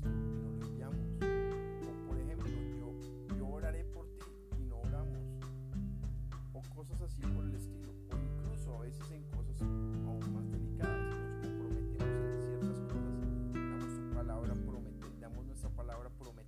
y no lo enviamos. O por ejemplo, yo, yo oraré por ti y no oramos. O cosas así por el estilo. O incluso a veces en cosas aún más delicadas nos comprometemos en ciertas cosas. Damos tu palabra, prometemos, damos nuestra palabra, prometemos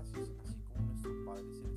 eficazes, tá assim como nuestro Padre Celestial.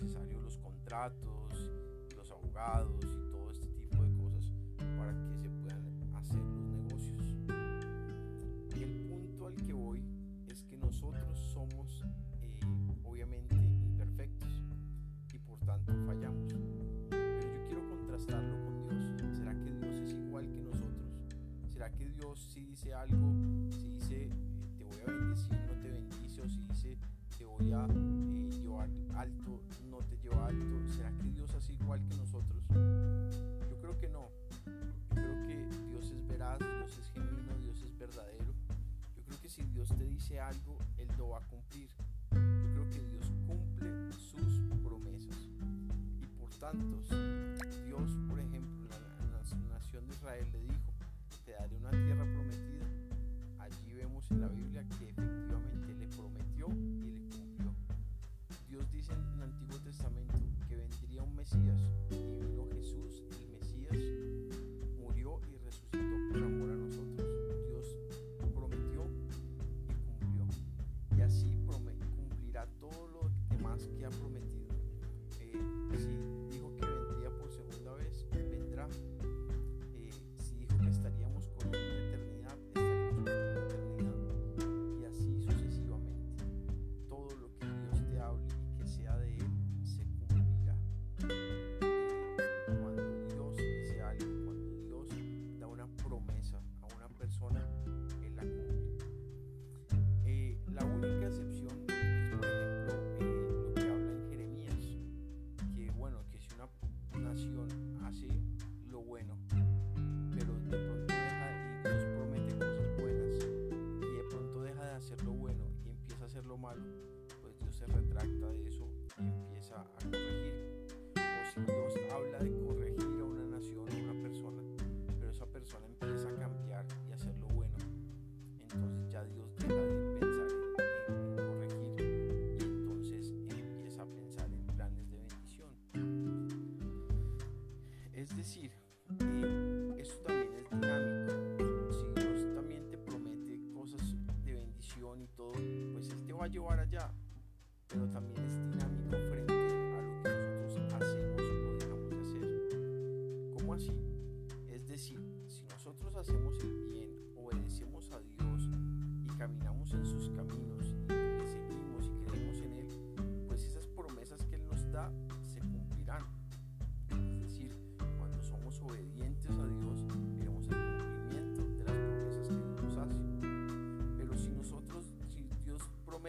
necesario los contratos, los abogados y todo este tipo de cosas para que se puedan hacer los negocios. Y el punto al que voy es que nosotros somos eh, obviamente imperfectos y por tanto fallamos. Pero yo quiero contrastarlo con Dios. ¿Será que Dios es igual que nosotros? ¿Será que Dios si dice algo, si dice eh, te voy a bendecir, no te bendice o si dice te voy a... Eh, alto, no te llevó alto? ¿Será que Dios es igual que nosotros? Yo creo que no. Yo creo que Dios es veraz, Dios es genuino, Dios es verdadero. Yo creo que si Dios te dice algo, Él lo va a cumplir. Yo creo que Dios cumple sus promesas. Y por tanto, Dios, por ejemplo, la nación de Israel llevar allá, pero también estima.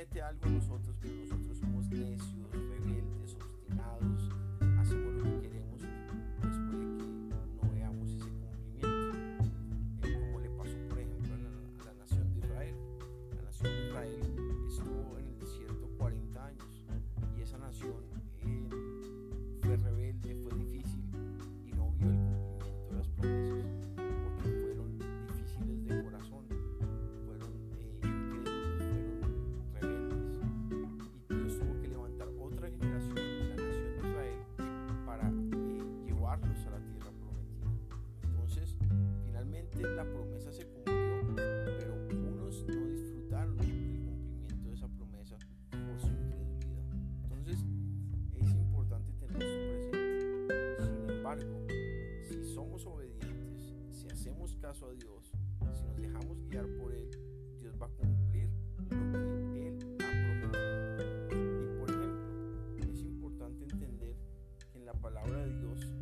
promete algo a nosotros, pero nosotros caso a Dios, si nos dejamos guiar por Él, Dios va a cumplir lo que Él ha prometido. Y por ejemplo, es importante entender que en la palabra de Dios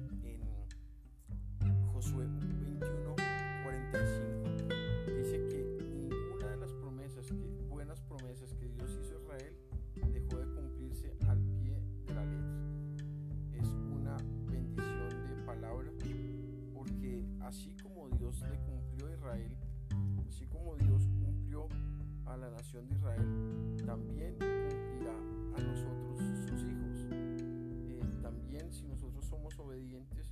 Le cumplió a Israel, así como Dios cumplió a la nación de Israel, también cumplirá a nosotros sus hijos. Eh, también si nosotros somos obedientes,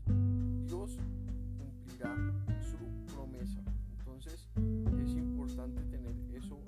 Dios cumplirá su promesa. Entonces es importante tener eso